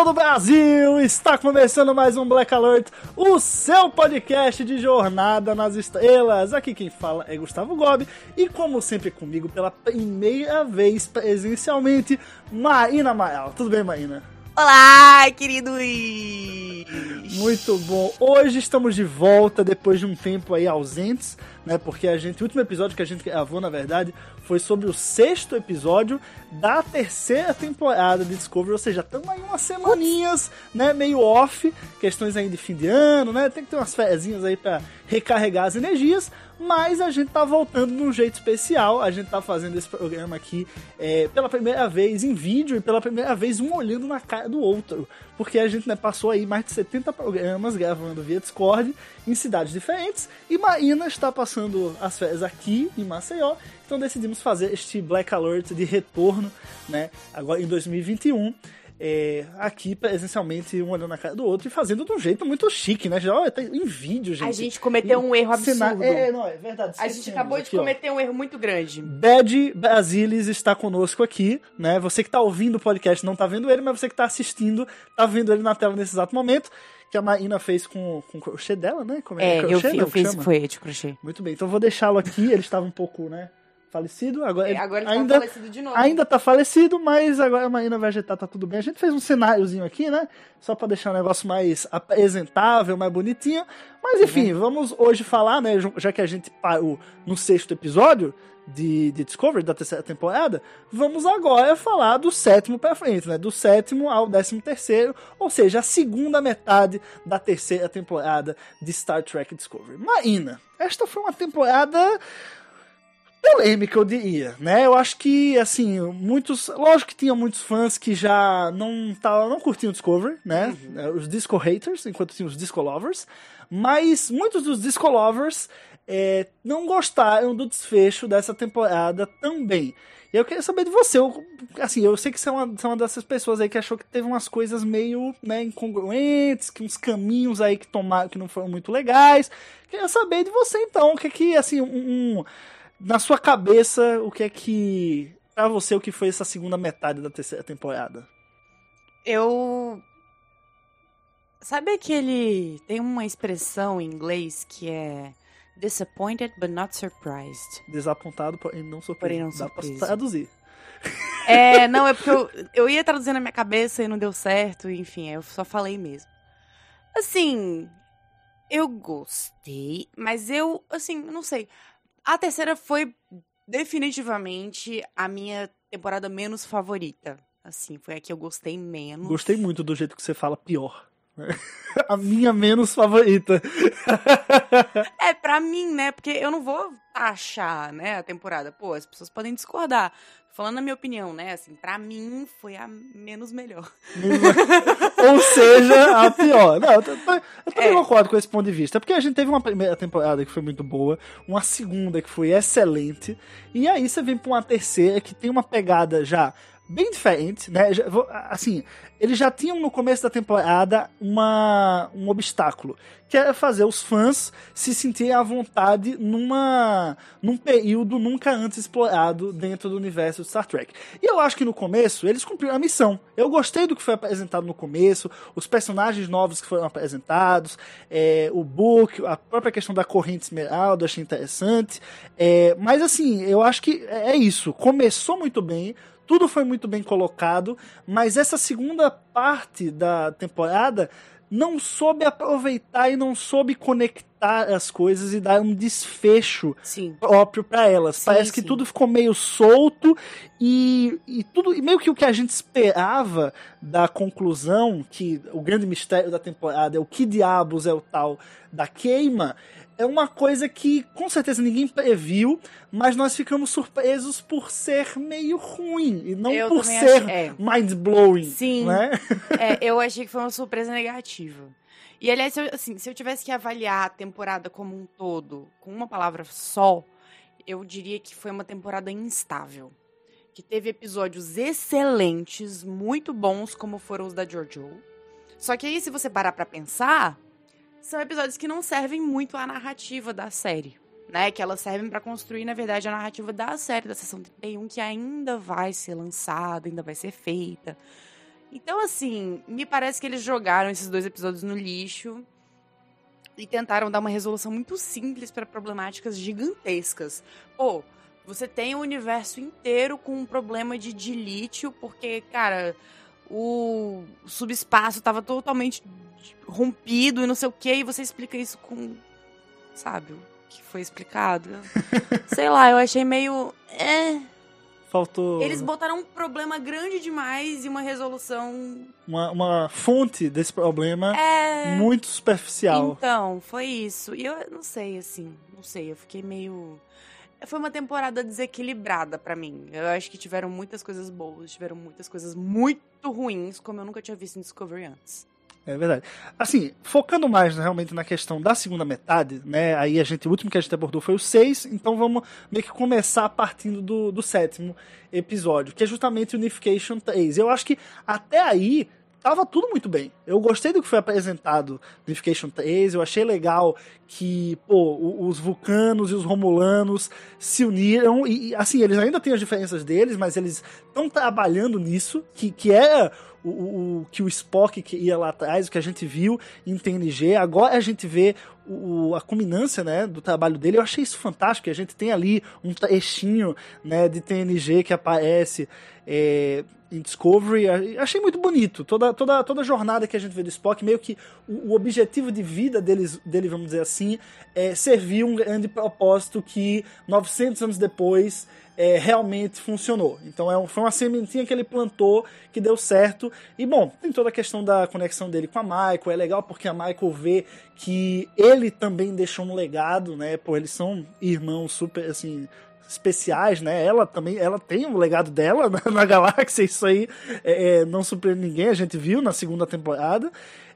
Todo o Brasil! Está começando mais um Black Alert, o seu podcast de jornada nas estrelas. Aqui quem fala é Gustavo Gobi e, como sempre, comigo pela primeira vez presencialmente, Marina Amaral. Tudo bem, Marina? Olá, queridos! Muito bom. Hoje estamos de volta depois de um tempo aí ausentes, né? Porque a gente, o último episódio que a gente gravou, na verdade, foi sobre o sexto episódio da terceira temporada de Discovery, ou seja, estamos aí umas semaninhas, né, meio off, questões aí de fim de ano, né? Tem que ter umas fezinhas aí para recarregar as energias, mas a gente tá voltando de um jeito especial. A gente tá fazendo esse programa aqui é, pela primeira vez em vídeo e pela primeira vez um olhando na cara do outro. Porque a gente né, passou aí mais de 70 programas gravando via Discord em cidades diferentes e Marina está passando as férias aqui em Maceió. Então decidimos fazer este Black Alert de retorno, né? Agora em 2021 é, aqui presencialmente um olhando na cara do outro e fazendo de um jeito muito chique, né? Já ó, tá em vídeo, gente. A gente cometeu um erro absurdo. É, não, é verdade. A gente acabou de aqui, ó. cometer um erro muito grande. Bad Brasilis está conosco aqui, né? Você que tá ouvindo o podcast não tá vendo ele, mas você que tá assistindo tá vendo ele na tela nesse exato momento. Que a Marina fez com, com o crochê dela, né? Como É, eu, crochê, fi- não, eu fiz chama? foi de crochê. Muito bem, então eu vou deixá-lo aqui. Ele estava um pouco, né? Falecido. Agora, É, agora ele ainda, tá falecido de novo. Ainda tá falecido, mas agora a Marina vai ajeitar, tá tudo bem. A gente fez um cenáriozinho aqui, né? Só pra deixar o negócio mais apresentável, mais bonitinho. Mas enfim, vamos hoje falar, né? Já que a gente parou no sexto episódio de, de Discovery, da terceira temporada, vamos agora falar do sétimo pra frente, né? Do sétimo ao décimo terceiro, ou seja, a segunda metade da terceira temporada de Star Trek Discovery. Marina, esta foi uma temporada polêmica, eu diria, né? Eu acho que, assim, muitos... Lógico que tinha muitos fãs que já não, tavam, não curtiam Discovery, né? Os Disco Haters, enquanto tinha os Disco Lovers. Mas muitos dos Disco Lovers é, não gostaram do desfecho dessa temporada também. E eu queria saber de você. Eu, assim, eu sei que você é, uma, você é uma dessas pessoas aí que achou que teve umas coisas meio né, incongruentes, que uns caminhos aí que tomaram que não foram muito legais. Queria saber de você, então, o que é que, assim, um- um na sua cabeça, o que é que. Pra você, o que foi essa segunda metade da terceira temporada? Eu. Sabe aquele. Tem uma expressão em inglês que é. Disappointed but not surprised. Desapontado, porém não surpreso. Porém não Dá surpreso. pra traduzir. É, não, é porque eu, eu ia traduzir na minha cabeça e não deu certo, enfim, eu só falei mesmo. Assim, eu gostei, mas eu, assim, não sei. A terceira foi definitivamente a minha temporada menos favorita. Assim, foi a que eu gostei menos. Gostei muito do jeito que você fala pior. A minha menos favorita. É, pra mim, né? Porque eu não vou achar, né, a temporada. Pô, as pessoas podem discordar. Falando na minha opinião, né? Assim, pra mim foi a menos melhor. Ou seja, a pior. Não, eu, eu também É. concordo com esse ponto de vista. Porque a gente teve uma primeira temporada que foi muito boa, uma segunda que foi excelente, e aí você vem pra uma terceira que tem uma pegada já bem diferente, né? Assim, eles já tinham no começo da temporada uma, um obstáculo, que era fazer os fãs se sentirem à vontade numa, num período nunca antes explorado dentro do universo de Star Trek. E eu acho que no começo eles cumpriram a missão. Eu gostei do que foi apresentado no começo, os personagens novos que foram apresentados, é, o book, a própria questão da corrente esmeralda, achei interessante. É, mas assim, eu acho que é isso. Começou muito bem, tudo foi muito bem colocado, mas essa segunda parte da temporada não soube aproveitar e não soube conectar as coisas e dar um desfecho Sim. próprio pra elas. Sim, Parece que sim. tudo ficou meio solto e, e tudo e meio que o que a gente esperava da conclusão, que o grande mistério da temporada é o que diabos é o tal da queima, é uma coisa que com certeza ninguém previu, mas nós ficamos surpresos por ser meio ruim e não Eu por ser achei- é. mind blowing, Sim. né? É, eu achei que foi uma surpresa negativa. E, aliás, se eu, assim, se eu tivesse que avaliar a temporada como um todo, com uma palavra só, eu diria que foi uma temporada instável. Que teve episódios excelentes, muito bons, como foram os da Jojo. Só que aí, se você parar pra pensar, são episódios que não servem muito à narrativa da série. Né, que elas servem pra construir, na verdade, a narrativa da série da Sessão 31, que ainda vai ser lançada, ainda vai ser feita. Então, assim, me parece que eles jogaram esses dois episódios no lixo e tentaram dar uma resolução muito simples para problemáticas gigantescas. Pô, você tem o universo inteiro com um problema de dilítio, porque, cara, o subespaço tava totalmente rompido e não sei o que, e você explica isso com. Sabe? O que foi explicado? Sei lá, eu achei meio. É. Faltou Eles botaram um problema grande demais e uma resolução. uma, uma fonte desse problema É. muito superficial. Então, foi isso. E eu não sei, assim. Não sei, eu fiquei meio. Foi uma temporada desequilibrada pra mim. Eu acho que tiveram muitas coisas boas, tiveram muitas coisas muito ruins, como eu nunca tinha visto em Discovery antes. É verdade. Assim, focando mais né, realmente na questão da segunda metade, né? Aí a gente, o último que a gente abordou foi o 6, então vamos meio que começar partindo do, do sétimo episódio, que é justamente Unification 3. Eu acho que até aí tava tudo muito bem. Eu gostei do que foi apresentado no Unification 3, eu achei legal que, pô, os vulcanos e os romulanos se uniram e, assim, eles ainda têm as diferenças deles, mas eles estão trabalhando nisso, que, que é o, o- o que o Spock que ia lá atrás, o que a gente viu em TNG, agora a gente vê o, a culminância né, do trabalho dele. Eu achei isso fantástico. A gente tem ali um trechinho né, de TNG que aparece é, em Discovery. A- Achei muito bonito. Toda, toda, toda a jornada que a gente vê do Spock, meio que o, o objetivo de vida deles, dele, vamos dizer assim, é servir um grande propósito que 900 anos depois é, realmente funcionou. Então é um- foi uma sementinha que ele plantou que deu certo. E bom, tem toda a questão da conexão dele com a Michael. É legal porque a Michael vê que ele também deixou um legado, né? Pô, eles são irmãos super assim especiais, né? Ela também, ela tem o legado dela na, na galáxia. Isso aí é, é, não surpreende ninguém. A gente viu na segunda temporada.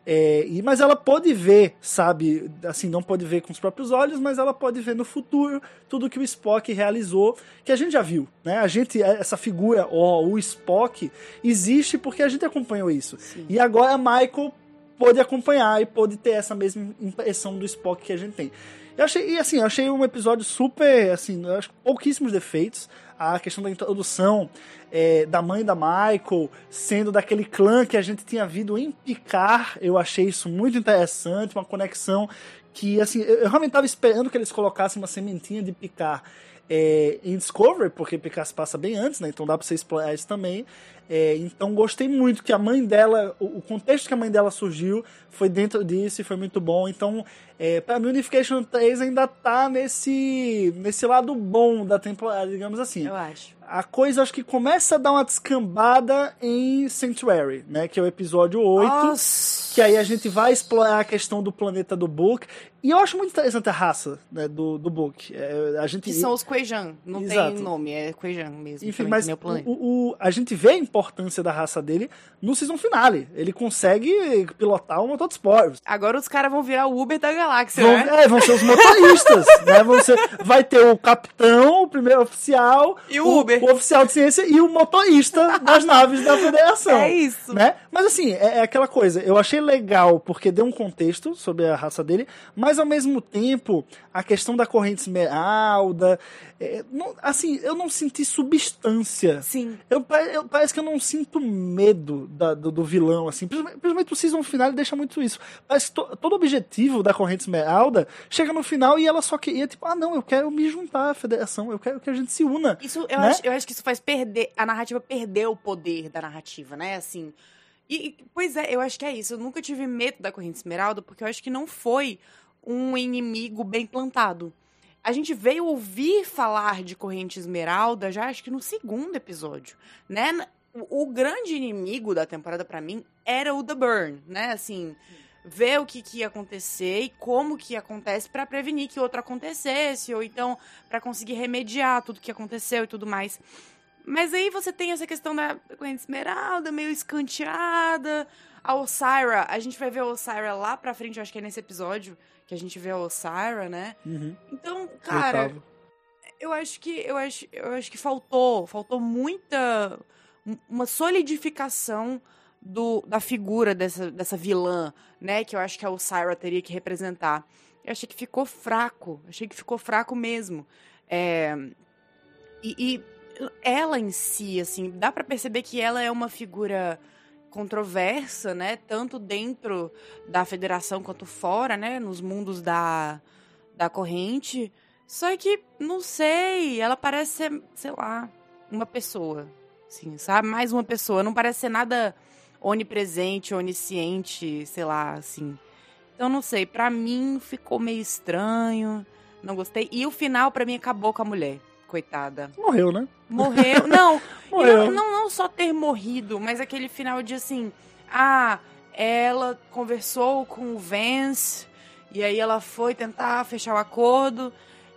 É, e, mas ela pode ver, sabe? Assim, não pode ver com os próprios olhos, mas ela pode ver no futuro tudo que o Spock realizou, que a gente já viu, né? A gente, essa figura, ó, o Spock, existe porque a gente acompanhou isso. E agora a Michael pôde acompanhar e pôde ter essa mesma impressão do Spock que a gente tem. Eu achei, e assim, eu achei um episódio super, assim, acho pouquíssimos defeitos. A questão da introdução é, da mãe da Michael sendo daquele clã que a gente tinha visto em Picar, eu achei isso muito interessante, uma conexão que, assim, eu, eu realmente estava esperando que eles colocassem uma sementinha de Picar é, em Discovery, porque Picard se passa bem antes, né? Então dá pra você explorar isso também. É, então gostei muito que a mãe dela, o, o contexto que a mãe dela surgiu foi dentro disso e foi muito bom. Então, é, pra mim, Unification 3 ainda tá nesse, nesse lado bom da temporada, digamos assim. Eu acho. A coisa acho que começa a dar uma descambada em Sanctuary, né? Que é o episódio 8. Nossa. Que aí a gente vai explorar a questão do planeta do Book. E eu acho muito interessante a raça né, do, do Book. É, a gente Que são os Quejan. Não Exato. tem nome, é Quejan mesmo. enfim, mas o o, a gente vê importância da raça dele no season finale. Ele consegue pilotar um motor de esporos. Agora os caras vão virar o Uber da galáxia, Vão, né? é, vão ser os motoristas, né? Vão ser- vai ter o capitão, o primeiro oficial, E o Uber. o oficial de ciência e o motorista das naves da federação. É isso. Né? Mas assim, é, é aquela coisa, eu achei legal porque deu um contexto sobre a raça dele, mas ao mesmo tempo, a questão da corrente esmeralda, é, não- assim, eu não senti substância. Sim. Eu, eu- parece que eu não sinto medo da- do, do vilão, assim. Principalmente, o season final deixa muito isso. Parece que to- todo o objetivo da corrente esmeralda chega no final e ela só queria, tipo, ah, não, eu quero me juntar à federação, eu quero que a gente se una. Isso, eu, Né? acho, eu acho que isso faz perder. A narrativa perder o poder da narrativa, né? Assim. E, pois é, eu acho que é isso. Eu nunca tive medo da corrente esmeralda, porque eu acho que não foi um inimigo bem plantado. A gente veio ouvir falar de corrente esmeralda já acho que no segundo episódio, né? O, grande inimigo da temporada pra mim era o The Burn, né? Assim, ver o que, que ia acontecer e como que acontece pra prevenir que outro acontecesse ou então pra conseguir remediar tudo que aconteceu e tudo mais. Mas aí você tem essa questão da corrente esmeralda meio escanteada. A Osira, a gente vai ver a Osira lá pra frente, eu acho que é nesse episódio que a gente vê a Osira, né? Uhum. Então, cara, Oitavo. eu acho que eu acho, eu acho que faltou, faltou muita uma solidificação do, da figura dessa, dessa vilã, né, que eu acho que a Osira teria que representar. Eu achei que ficou fraco, achei que ficou fraco mesmo. É, e, e ela em si, assim, dá pra perceber que ela é uma figura controversa, né, tanto dentro da federação quanto fora, né, nos mundos da, da corrente. Só que, não sei, ela parece ser, sei lá, uma pessoa, assim, sabe? Mais uma pessoa. Não parece ser nada onipresente, onisciente, sei lá, assim. Então, não sei, pra mim ficou meio estranho, não gostei. E o final, pra mim, acabou com a mulher, coitada. Morreu, né? Morreu. Não, Morreu. não, não, não só ter morrido, mas aquele final de assim, ah, ela conversou com o Vance, e aí ela foi tentar fechar o acordo.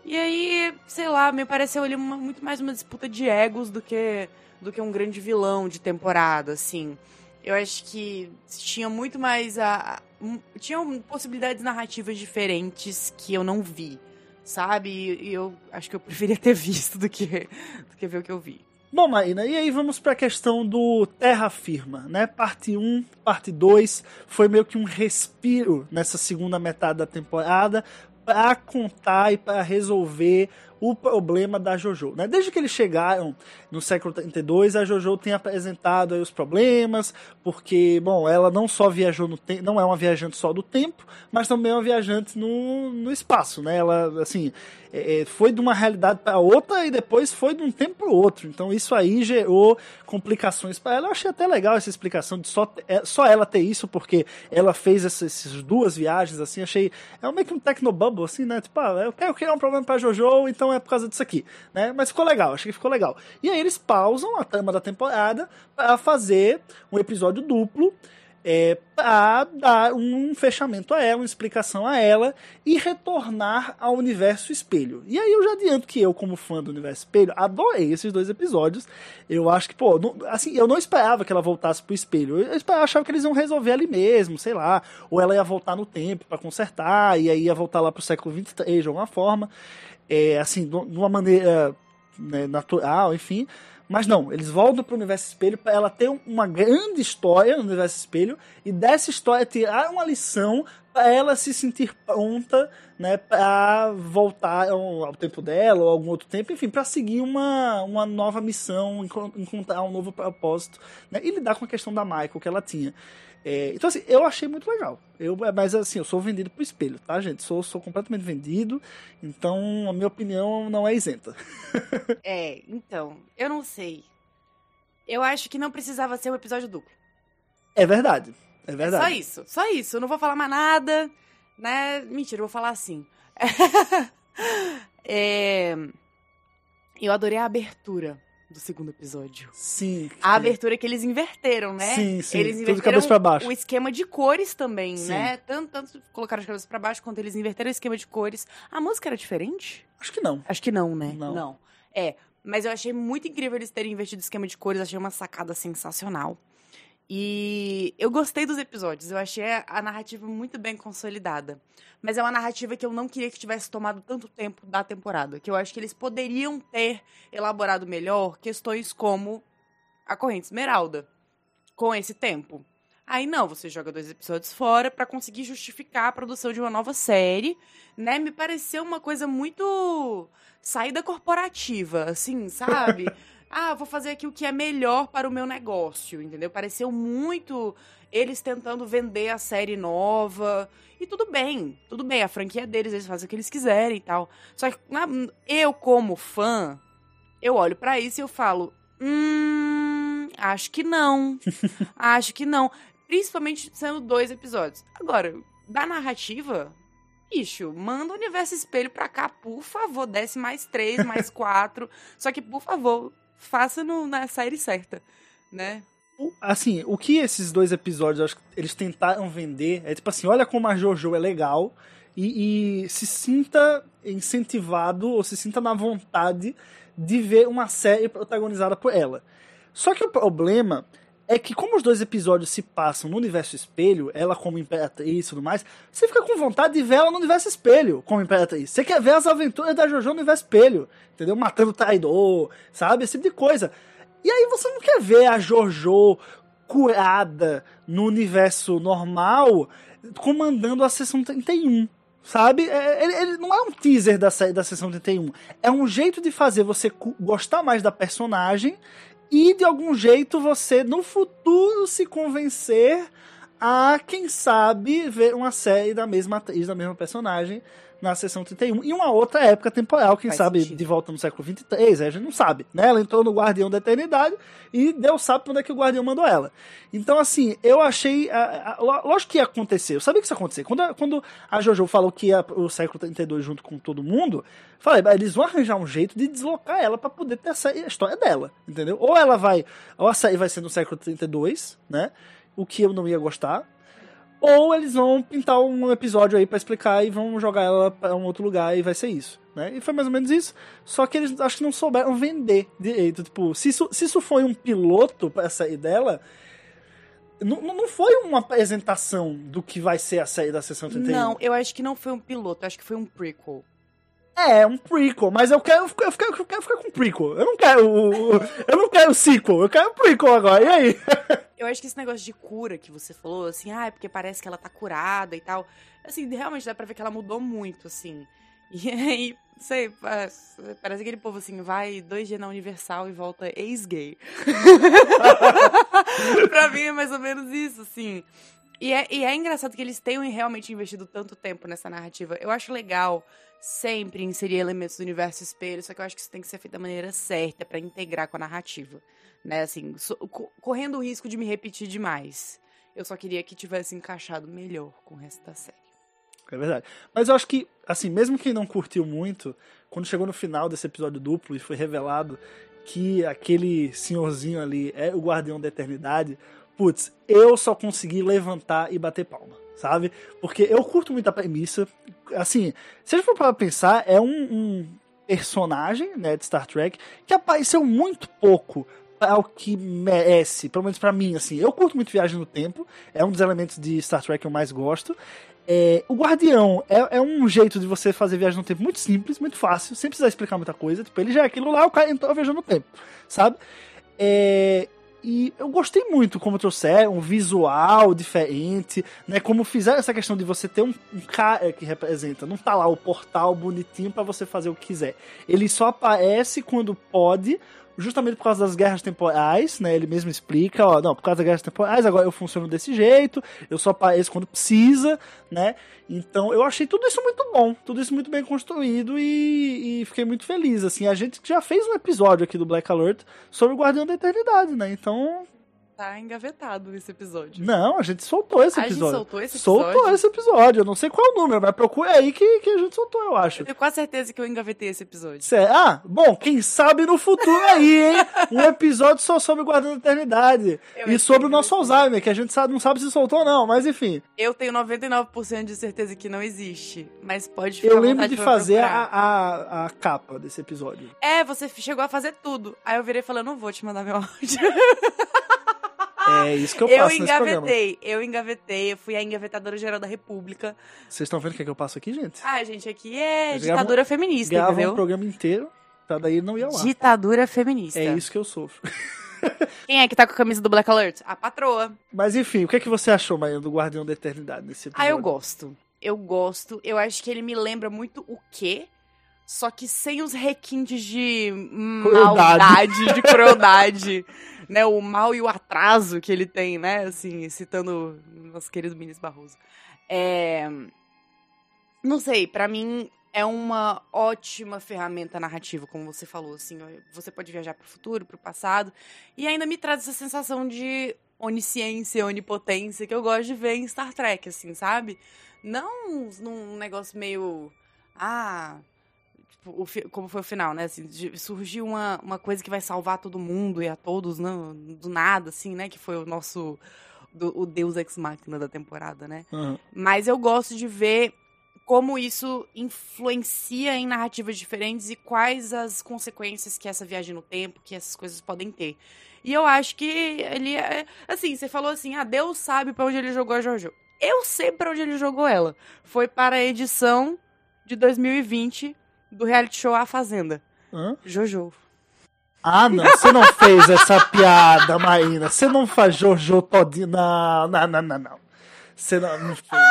E aí, sei lá, me pareceu ali uma- muito mais uma disputa de egos do que, do que um grande vilão de temporada, assim. Eu acho que tinha muito mais a. a- um- tinham possibilidades narrativas diferentes que eu não vi, sabe? E, eu acho que eu preferia ter visto do que, do que ver o que eu vi. Bom, Maína, e aí vamos pra questão do Terra Firma, né? Parte 1, parte 2, foi meio que um respiro nessa segunda metade da temporada para contar e para resolver o problema da JoJo, né? Desde que eles chegaram no século 32, a JoJo tem apresentado os problemas, porque, bom, ela não só viajou no tempo, não é uma viajante só do tempo, mas também é uma viajante no, no espaço, né? Ela, assim, é, é, foi de uma realidade para outra e depois foi de um tempo para outro. Então isso aí gerou complicações para ela. Eu achei até legal essa explicação de só, é, só ela ter isso, porque ela fez essas, essas duas viagens, assim, achei. É meio que um tecnobubble, assim, né? Tipo, ah, eu quero criar um problema pra JoJo, então é por causa disso aqui, né? Mas ficou legal, achei que ficou legal. E aí eles pausam a trama da temporada para fazer um episódio duplo é, para dar um fechamento a ela, uma explicação a ela e retornar ao universo espelho. E aí eu já adianto que eu, como fã do universo espelho, adorei esses dois episódios. Eu acho que, pô, não- assim, eu não esperava que ela voltasse pro espelho. Eu esperava, achava que eles iam resolver ali mesmo, sei lá. Ou ela ia voltar no tempo para consertar, e aí ia voltar lá pro século 23 de alguma forma. É, assim, de uma maneira né, natural, enfim. Mas não, eles voltam pro universo espelho para ela ter um- uma grande história no universo espelho e dessa história tirar uma lição para ela se sentir pronta, né, para voltar ao, ao tempo dela ou algum outro tempo, enfim, para seguir uma, uma nova missão, encon- encontrar um novo propósito, né, e lidar com a questão da Michael que ela tinha. É, então, assim, eu achei muito legal. Eu, mas, assim, eu sou vendido pro espelho, tá, gente? Sou, sou completamente vendido, então a minha opinião não é isenta. É, então, eu não sei. Eu acho que não precisava ser um episódio duplo. É verdade. É Só verdade. isso, só isso. Eu não vou falar mais nada, né? Mentira, eu vou falar assim. É, Eu adorei a abertura do segundo episódio. Sim. A abertura que eles inverteram, né? Sim, sim, Eles tudo inverteram cabeça pra baixo. o esquema de cores também, Sim. né? Tanto, tanto colocaram de cabeça pra baixo quanto eles inverteram o esquema de cores. A música era diferente? Acho que não. Acho que não, né? Não. É, mas eu achei muito incrível eles terem invertido o esquema de cores, achei uma sacada sensacional. E eu gostei dos episódios, eu achei a narrativa muito bem consolidada. Mas é uma narrativa que eu não queria que tivesse tomado tanto tempo da temporada, que eu acho que eles poderiam ter elaborado melhor questões como a corrente esmeralda com esse tempo. Aí não, você joga dois episódios fora pra conseguir justificar a produção de uma nova série, né? Me pareceu uma coisa muito saída corporativa, assim, sabe? ah, vou fazer aqui o que é melhor para o meu negócio, entendeu? Pareceu muito eles tentando vender a série nova. E tudo bem, tudo bem, a franquia é deles, eles fazem o que eles quiserem e tal. Só que na- eu, como fã, eu olho pra isso e eu falo: hum, acho que não. acho que não. Principalmente sendo dois episódios. Agora, da narrativa, bicho, manda o universo espelho pra cá, por favor. Desce mais três, mais quatro. Só que, por favor, faça no, na série certa, né? O- assim, o que esses dois episódios acho que eles tentaram vender é tipo assim, olha como a JoJo é legal e, e se sinta incentivado ou se sinta na vontade de ver uma série protagonizada por ela. Só que o problema é que como os dois episódios se passam no universo espelho, ela como imperatriz e tudo mais, você fica com vontade de ver ela no universo espelho como imperatriz. Você quer ver as aventuras da JoJo no universo espelho, entendeu? Matando traidor, sabe? Esse tipo de coisa. E aí você não quer ver a JoJo curada no universo normal comandando a sessão 31. Sabe? É, Ele, ele não é um teaser da da sessão 31. É um jeito de fazer você gostar mais da personagem e de algum jeito você no futuro se convencer a, quem sabe, ver uma série da mesma atriz, da mesma personagem na sessão 31 em uma outra época temporal, quem Faz sabe sentido. de volta no século 23, a gente não sabe, né? Ela entrou no Guardião da Eternidade e Deus sabe onde é que o Guardião mandou ela. Então, assim, eu achei. a- a- lógico que ia acontecer, eu sabia que isso ia acontecer. Quando, a- quando a Jojo falou que ia pro século 32 junto com todo mundo, falei, "Bah, eles vão arranjar um jeito de deslocar ela pra poder ter a, série- a história dela, entendeu? Ou ela vai. Ou a série vai ser no século 32, né? O que eu não ia gostar. Ou eles vão pintar um episódio aí pra explicar e vão jogar ela pra um outro lugar e vai ser isso, né? E foi mais ou menos isso. Só que eles acho que não souberam vender direito. Tipo, se isso, se isso foi um piloto pra sair dela, não, não foi uma apresentação do que vai ser a série da Sessão 31. Não, eu acho que não foi um piloto, acho que foi um prequel. É, um prequel, mas eu quero, eu quero, eu quero ficar com prequel. Eu não quero eu não quero sequel, eu quero prequel agora. E aí? Eu acho que esse negócio de cura que você falou, assim, ah, é porque parece que ela tá curada e tal. Assim, realmente dá pra ver que ela mudou muito, assim. E aí, sei, pa- parece aquele povo assim, vai dois dias na Universal e volta ex-gay. pra mim é mais ou menos isso, assim. E é, e é engraçado que eles tenham realmente investido tanto tempo nessa narrativa. Eu acho legal sempre inserir elementos do universo espelho, só que eu acho que isso tem que ser feito da maneira certa pra integrar com a narrativa. Né, assim, so- co- correndo o risco de me repetir demais. Eu só queria que tivesse encaixado melhor com o resto da série. É verdade. Mas eu acho que, assim, mesmo quem não curtiu muito, quando chegou no final desse episódio duplo e foi revelado que aquele senhorzinho ali é o guardião da eternidade, putz, eu só consegui levantar e bater palma, sabe? Porque eu curto muito a premissa. Assim, se a gente for para pensar, é um, um personagem né, de Star Trek que apareceu muito pouco para o que merece, pelo menos pra mim, assim. Eu curto muito Viagem no Tempo, é um dos elementos de Star Trek que eu mais gosto. É, o Guardião é, é um jeito de você fazer viagem no tempo muito simples, muito fácil, sem precisar explicar muita coisa. Tipo, ele já é aquilo lá, o cara entrou viajando no tempo, sabe? É, e eu gostei muito como trouxeram, um visual diferente, né? Como fizeram essa questão de você ter um, um cara que representa, não tá lá o portal bonitinho pra você fazer o que quiser. Ele só aparece quando pode, justamente por causa das guerras temporais, né? Ele mesmo explica, ó, não, por causa das guerras temporais, agora eu funciono desse jeito, eu só apareço quando precisa, né? Então eu achei tudo isso muito bom, tudo isso muito bem construído e, e fiquei muito feliz, assim. A gente já fez um episódio aqui do Black Alert sobre o Guardião da Eternidade, né? Então, Tá engavetado esse episódio. não, a gente soltou esse A gente episódio. soltou esse Soltou episódio? esse episódio, eu não sei qual é o número, mas procura aí que, que a gente soltou, eu acho. Eu tenho quase certeza que eu engavetei esse episódio. Cé- Ah, bom, quem sabe no futuro aí, hein? Um episódio só sobre o Guardião da Eternidade. Eu e sobre o nosso. Alzheimer, que a gente sabe, não sabe se soltou ou não, mas enfim. Eu tenho 99% de certeza que não existe. Mas pode ficar Eu lembro de fazer a, a, a capa desse episódio. É, você chegou a fazer tudo. Aí eu virei e falei, não vou te mandar meu áudio. É isso que eu Eu, faço nesse programa. engavetei, eu engavetei, eu fui a engavetadora geral da República. Vocês estão vendo o que, é que eu passo aqui, gente? Ah, gente, aqui é Eles ditadura feminista, Grava entendeu? um programa inteiro, pra daí não ao ar. Ditadura feminista. É isso que eu sofro. Quem é que tá com a camisa do Black Alert? A patroa. Mas enfim, o que, é que você achou, Maia, do Guardião da Eternidade nesse episódio? Ah, eu gosto. Eu gosto. Eu acho que ele me lembra muito o quê? Só que sem os requintes de Crueldade. maldade, de crueldade. né? O mal e o atraso que ele tem, né? Assim, citando nosso querido Ministro Barroso. É... Não sei, pra mim, é uma ótima ferramenta narrativa, como você falou, assim, você pode viajar pro futuro, pro passado, e ainda me traz essa sensação de onisciência, onipotência que eu gosto de ver em Star Trek, assim, sabe? Não num negócio meio ah, o como foi o final, né? Assim, de- surgiu uma, uma coisa que vai salvar todo mundo e a todos, não, do nada, assim, né? Que foi o nosso. do- o Deus Ex Machina da temporada, né? Aham. Mas eu gosto de ver como isso influencia em narrativas diferentes e quais as consequências que essa viagem no tempo, que essas coisas podem ter. E eu acho que ele é. Assim, você falou assim: ah, Deus sabe pra onde ele jogou a Jojo. Eu sei pra onde ele jogou ela. Foi para a edição de 2020 do reality show A Fazenda. Hã? Jojo. Ah, não, você não fez essa piada, Maína. Você não faz Jojo todinho. Não, não, não, não, não. Você não, não fez.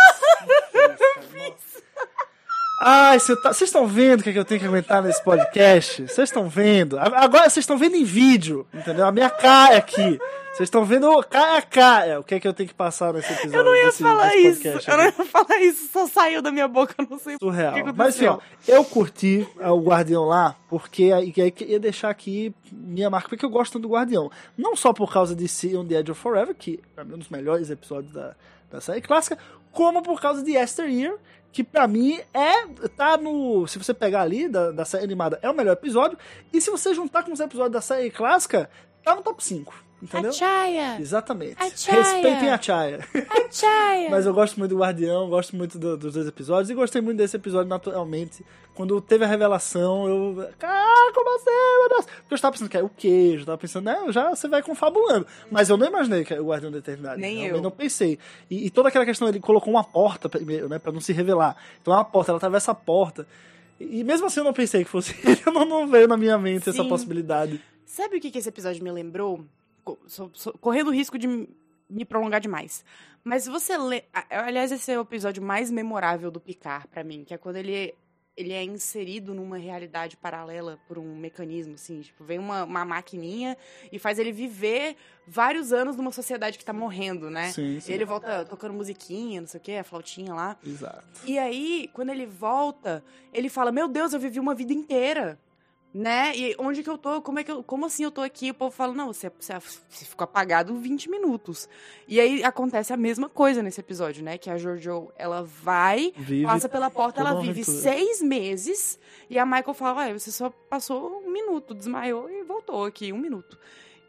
Ai, tá- vocês estão vendo o que, é que eu tenho que aguentar nesse podcast? Vocês estão vendo? Agora vocês estão vendo em vídeo, entendeu? A minha cara aqui. Vocês estão vendo cara a cara o que é que eu tenho que passar nesse episódio. Eu não ia desse- falar desse isso. podcast Eu não ia falar isso. Só saiu da minha boca. Eu não sei surreal. o que Mas assim, ó, eu curti ah, o Guardião lá, porque aí aí que ia deixar aqui minha marca, porque eu gosto do Guardião. Não só por causa de See on the Edge of Forever, que é um dos melhores episódios da, da série clássica, como por causa de Yesteryear, que pra mim é. tá no. Se você pegar ali da, da série animada, é o melhor episódio, e se você juntar com os episódios da série clássica, tá no top 5. Entendeu? A Chaya. Exatamente. A Chaya. Respeitem a Chaya. A Chaya. Mas eu gosto muito do Guardião, gosto muito do- dos dois episódios e gostei muito desse episódio naturalmente. Quando teve a revelação, eu. Cara, como assim, meu Deus? Porque eu estava pensando que é o queijo, eu tava pensando, né, já você vai confabulando. Mas eu não imaginei que era o Guardião da Eternidade. Nem Realmente eu. não pensei. E, e toda aquela questão, ele colocou uma porta primeiro, né, pra não se revelar. Então é uma porta, ela atravessa a porta. E, e mesmo assim eu não pensei que fosse ele, não, não veio na minha mente essa Sim. possibilidade. Sabe o que, que esse episódio me lembrou? Sou- sou- correndo o risco de me prolongar demais. Mas se você lê. Aliás, esse é o episódio mais memorável do Picard pra mim, que é quando ele, ele é inserido numa realidade paralela por um mecanismo, assim. Tipo, vem uma, uma maquininha e faz ele viver vários anos numa sociedade que tá morrendo, né? Sim, sim. E ele volta tocando musiquinha, não sei o quê, a flautinha lá. Exato. E aí, quando ele volta, ele fala: Meu Deus, eu vivi uma vida inteira. Né? E onde que eu tô? Como é que eu, como assim eu tô aqui? O povo fala: "Não, você, você, você ficou apagado 20 minutos". E aí acontece a mesma coisa nesse episódio, né? Que a Jojo, ela vai, Vive passa pela porta, ela vive aventura. seis meses e a Michael fala: "Ué, você só passou um minuto, desmaiou e voltou aqui um minuto".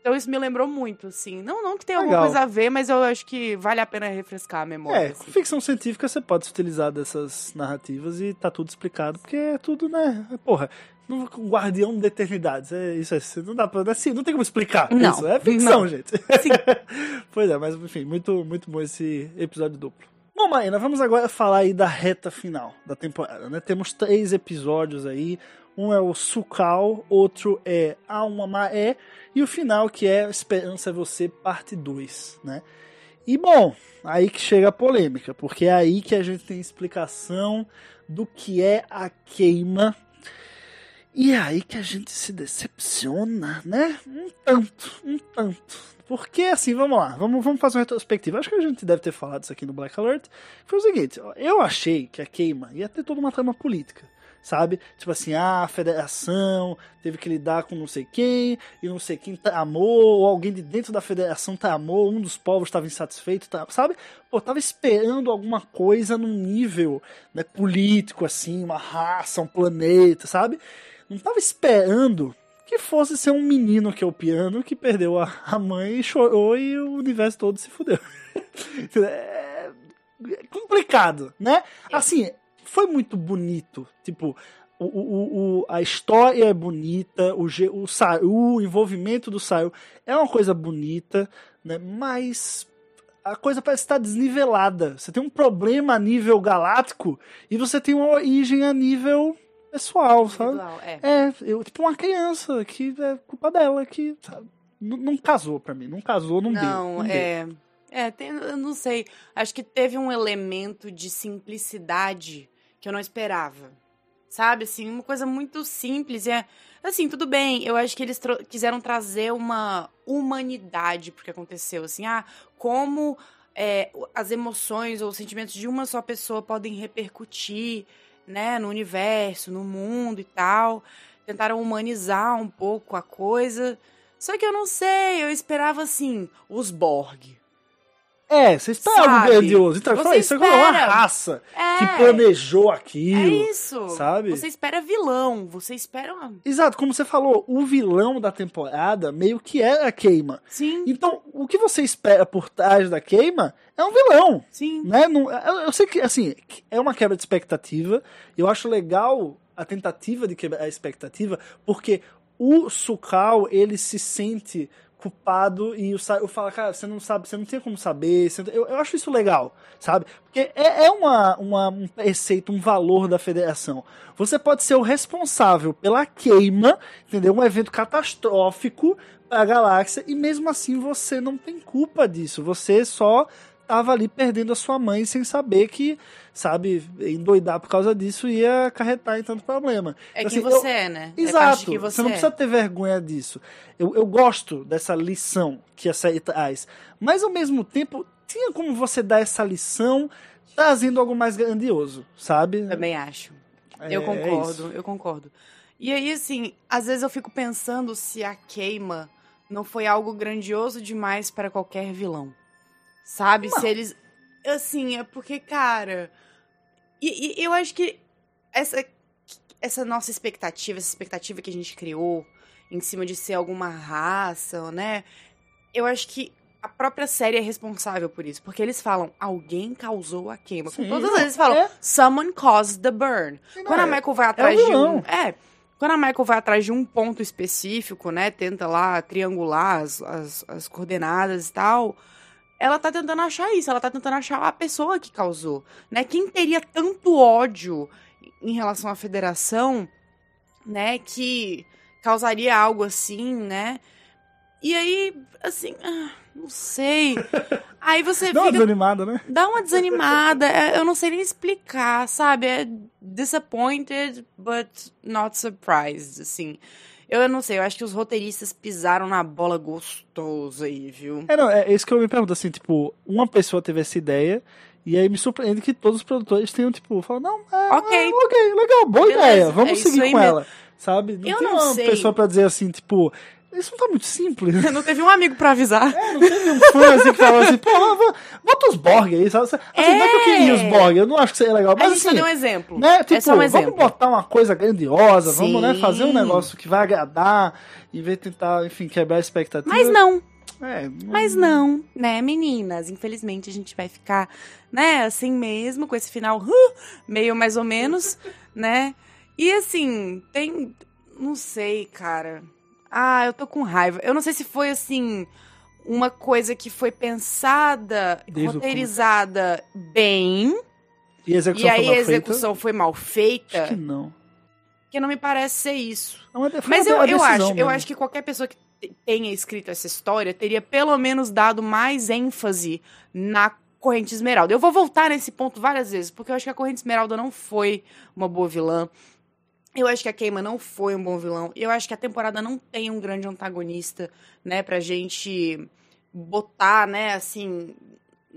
Então isso me lembrou muito, assim. Não, não que tenha alguma Legal. coisa a ver, mas eu acho que vale a pena refrescar a memória. É, assim. ficção científica você pode se utilizar dessas narrativas e tá tudo explicado, porque é tudo, né? Porra, Guardião da Eternidade. É, isso é, não dá pra. Assim, não tem como explicar Não, isso. É ficção, não. gente. Pois é, mas enfim, muito, muito bom esse episódio duplo. Bom, Maína, vamos agora falar aí da reta final da temporada, né? Temos três episódios aí. Um é o Sukal, outro é Almamaé e o final que é Esperança é Você, parte 2, né? E bom, aí que chega a polêmica, porque é aí que a gente tem explicação do que é a queima. E é aí que a gente se decepciona, né? Um tanto, um tanto. Porque assim, vamos lá, vamos, vamos fazer uma retrospectiva. Acho que a gente deve ter falado isso aqui no Black Alert. Foi o seguinte, eu achei que a queima ia ter toda uma trama política. Sabe? Tipo assim, ah, a federação teve que lidar com não sei quem, e não sei quem tramou, ou alguém de dentro da federação tramou, um dos povos estava insatisfeito, tá, sabe? Pô, tava esperando alguma coisa num nível né, político, assim, uma raça, um planeta, sabe? Não tava esperando que fosse ser um menino que é o piano que perdeu a, a mãe e chorou e o universo todo se fudeu. é complicado, né? Assim, foi muito bonito. Tipo, o, o, o, a história é bonita, o, o, Sa- o envolvimento do Saio é uma coisa bonita, né? Mas a coisa parece estar desnivelada. Você tem um problema a nível galáctico e você tem uma origem a nível pessoal, sabe? É. É, eu, tipo uma criança que é culpa dela, que sabe, não, não casou pra mim, não casou, não, deu. Não, Não deu. é. É, tem, eu não sei. Acho que teve um elemento de simplicidade que eu não esperava. Sabe, assim, uma coisa muito simples. É, assim, tudo bem. Eu acho que eles tro- quiseram trazer uma humanidade porque aconteceu. Assim, ah, como é, as emoções ou os sentimentos de uma só pessoa podem repercutir né, no universo, no mundo e tal. Tentaram humanizar um pouco a coisa. Só que eu não sei, eu esperava assim, os Borg. É, você espera algo grandioso. Então, Você isso agora é uma espera. raça É. que planejou É aquilo. isso. sabe? Você espera vilão, você espera uma... Exato, como você falou, o vilão da temporada meio que é a queima. Sim, Então, o que você espera por trás da queima é um vilão. sim. Né? Não, eu, eu sei que, assim, é uma quebra de expectativa. Eu acho legal a tentativa de quebrar a expectativa, porque o Sukal, ele se sente culpado e o Saru fala, cara, você não sabe, você não tem como saber. você eu, eu acho isso legal, sabe? Porque é, é uma, uma, um preceito, um valor da federação. Você pode ser o responsável pela queima, entendeu? Um evento catastrófico para a galáxia e mesmo assim você não tem culpa disso. Você só tava ali perdendo a sua mãe sem saber que, sabe, endoidar por causa disso ia acarretar em tanto problema. É Então, quem assim, você eu- é, né? É Exato. quem você, você, não é. precisa ter vergonha disso. Eu, eu gosto dessa lição que a série traz. Mas ao mesmo tempo, tinha como você dar essa lição trazendo algo mais grandioso, sabe? Também acho. É- eu é concordo, eu concordo. E aí, assim, às vezes eu fico pensando se a queima não foi algo grandioso demais para qualquer vilão. Sabe? Não. Se eles. Assim, é porque, cara. E, e eu acho que essa, essa nossa expectativa, essa expectativa que a gente criou em cima de ser alguma raça, né? Eu acho que a própria série é responsável por isso. Porque eles falam, alguém causou a queima. Sim, Todas as vezes falam, é. someone caused the burn. Não, Quando a é- Michael vai atrás de vilão. um. É. Quando a Michael vai atrás de um ponto específico, né? Tenta lá triangular as, as, as coordenadas e tal. Ela tá tentando achar isso, ela tá tentando achar a pessoa que causou, né? Quem teria tanto ódio em relação à federação, né? Que causaria algo assim, né? E aí, assim, ah, não sei. Aí você Dá uma desanimada, né? dá uma desanimada. é, Eu não sei nem explicar, sabe? É disappointed, but not surprised, assim. Eu não sei, eu acho que os roteiristas pisaram na bola gostoso aí, viu? É, não, é isso que eu me pergunto, assim, tipo, uma pessoa teve essa ideia, e aí me surpreende que todos os produtores tenham, tipo, falam, não, é, Ok. é, ok, legal, boa Beleza, ideia, vamos é seguir com mesmo. ela, sabe? Não Eu tem não uma sei. pessoa pra dizer assim, tipo, isso não tá muito simples. Não teve um amigo pra avisar. É, não teve um fã assim que falava assim, pô, va- bota os Borg aí, sabe? Assim, não é que eu queria os Borg, eu não acho que seria legal, a mas gente só assim, deu um exemplo. né, tipo, é só um vamos exemplo. botar uma coisa grandiosa, vamos, né, Sim. fazer um negócio que vai agradar, vez de tentar, enfim, quebrar a expectativa. Mas não, É, mas não, né, meninas? Infelizmente a gente vai ficar, né, assim mesmo, com esse final uh, meio mais ou menos, né? E assim, tem. Não sei, cara. Ah, eu tô com raiva. Eu não sei se foi assim. Uma coisa que foi pensada, Desde roteirizada bem, E a execução e aí foi a mal feita? execução foi mal feita, Acho que não. que não me parece ser isso. É foi Mas uma- eu, eu acho, eu mesmo. acho que qualquer pessoa que te- tenha escrito essa história teria pelo menos dado mais ênfase na Corrente Esmeralda. Eu vou voltar nesse ponto várias vezes, porque eu acho que a Corrente Esmeralda não foi uma boa vilã. Eu acho que a Queima não foi um bom vilão. Eu acho que a temporada não tem um grande antagonista, né, pra gente botar, né, assim.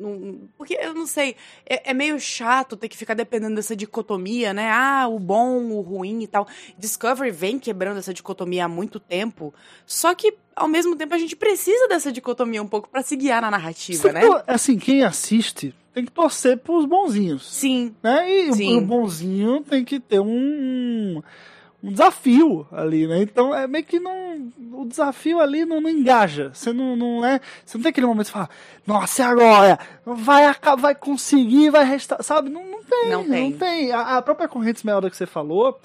Num- porque eu não sei, é, é meio chato ter que ficar dependendo dessa dicotomia, né? Ah, o bom, o ruim e tal. Discovery vem quebrando essa dicotomia há muito tempo. Só que, ao mesmo tempo, a gente precisa dessa dicotomia um pouco pra se guiar na narrativa, Você né? tor- Assim, quem assiste tem que torcer pros bonzinhos. Sim, Né? E o- Sim. o bonzinho tem que ter um, um desafio ali, né? Então é meio que não. O desafio ali não, não engaja. Você não, não é. Você não tem aquele momento de falar, nossa, e agora? Vai, vai conseguir, vai restar. Sabe? Não, não tem. Não tem. Não tem. A, a própria corrente esmeralda que você falou.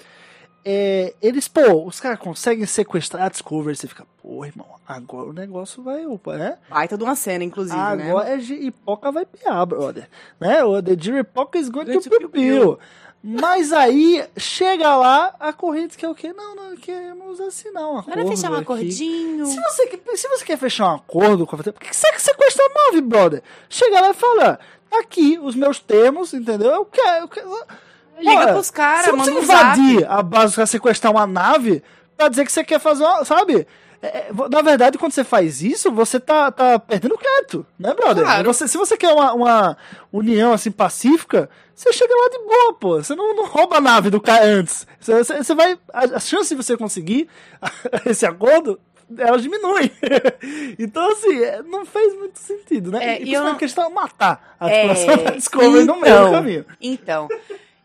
é, eles, pô, os caras conseguem sequestrar a Discovery, você fica, pô, irmão, agora o negócio vai, opa, né? baita de uma cena, inclusive, né? Agora é Giripoca vai piar, brother. Né? O The Giripoca is going to piu-piu. Mas aí, chega lá, a corrente quer o quê? Não, não, queremos assinar um acordo Bora fechar um aqui. acordinho. Se você, que- se você quer fechar um acordo com a por que você sequestra a nave, brother? Chega lá e fala, tá aqui os meus termos, entendeu? Eu quero... Eu quero Liga pros caras, Você manda um precisa zap. invadir a base pra sequestrar uma nave pra dizer que você quer fazer uma, sabe? É, é, na verdade, quando você faz isso, você tá, tá perdendo crédito, né, brother? Claro. Você, se você quer uma, uma união assim pacífica, você chega lá de boa, pô. Você não, não rouba a nave do cara antes. Você, você- você vai. A, a chance de você conseguir esse acordo. Elas diminuem. então, assim, é, não fez muito sentido, né? É, e e eu principalmente não- que eles estavam matar a É, tripulação da Discovery no meio do caminho. Então.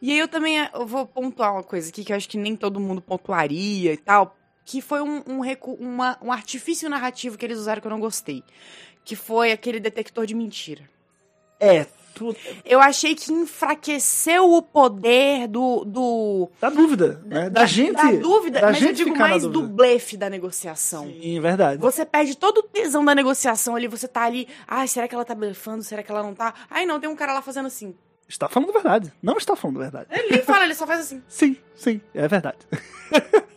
E aí eu também eu vou pontuar uma coisa aqui que eu acho que nem todo mundo pontuaria e tal. Que foi um, um, recu- uma- um artifício narrativo que eles usaram que eu não gostei. Que foi aquele detector de mentira. É, tu, Eu achei que enfraqueceu o poder do. do dá dúvida, né? Da, gente. Da dúvida, da mas eu gente digo ficar na mais do blefe da negociação. Sim, verdade. Você perde todo o tesão da negociação ali, você tá ali, ai, será que ela tá blefando? Será que ela não tá? Ai, não, tem um cara lá fazendo assim. Está falando verdade. Não está falando verdade. Ele nem fala, ele só faz assim. Sim, sim, é verdade.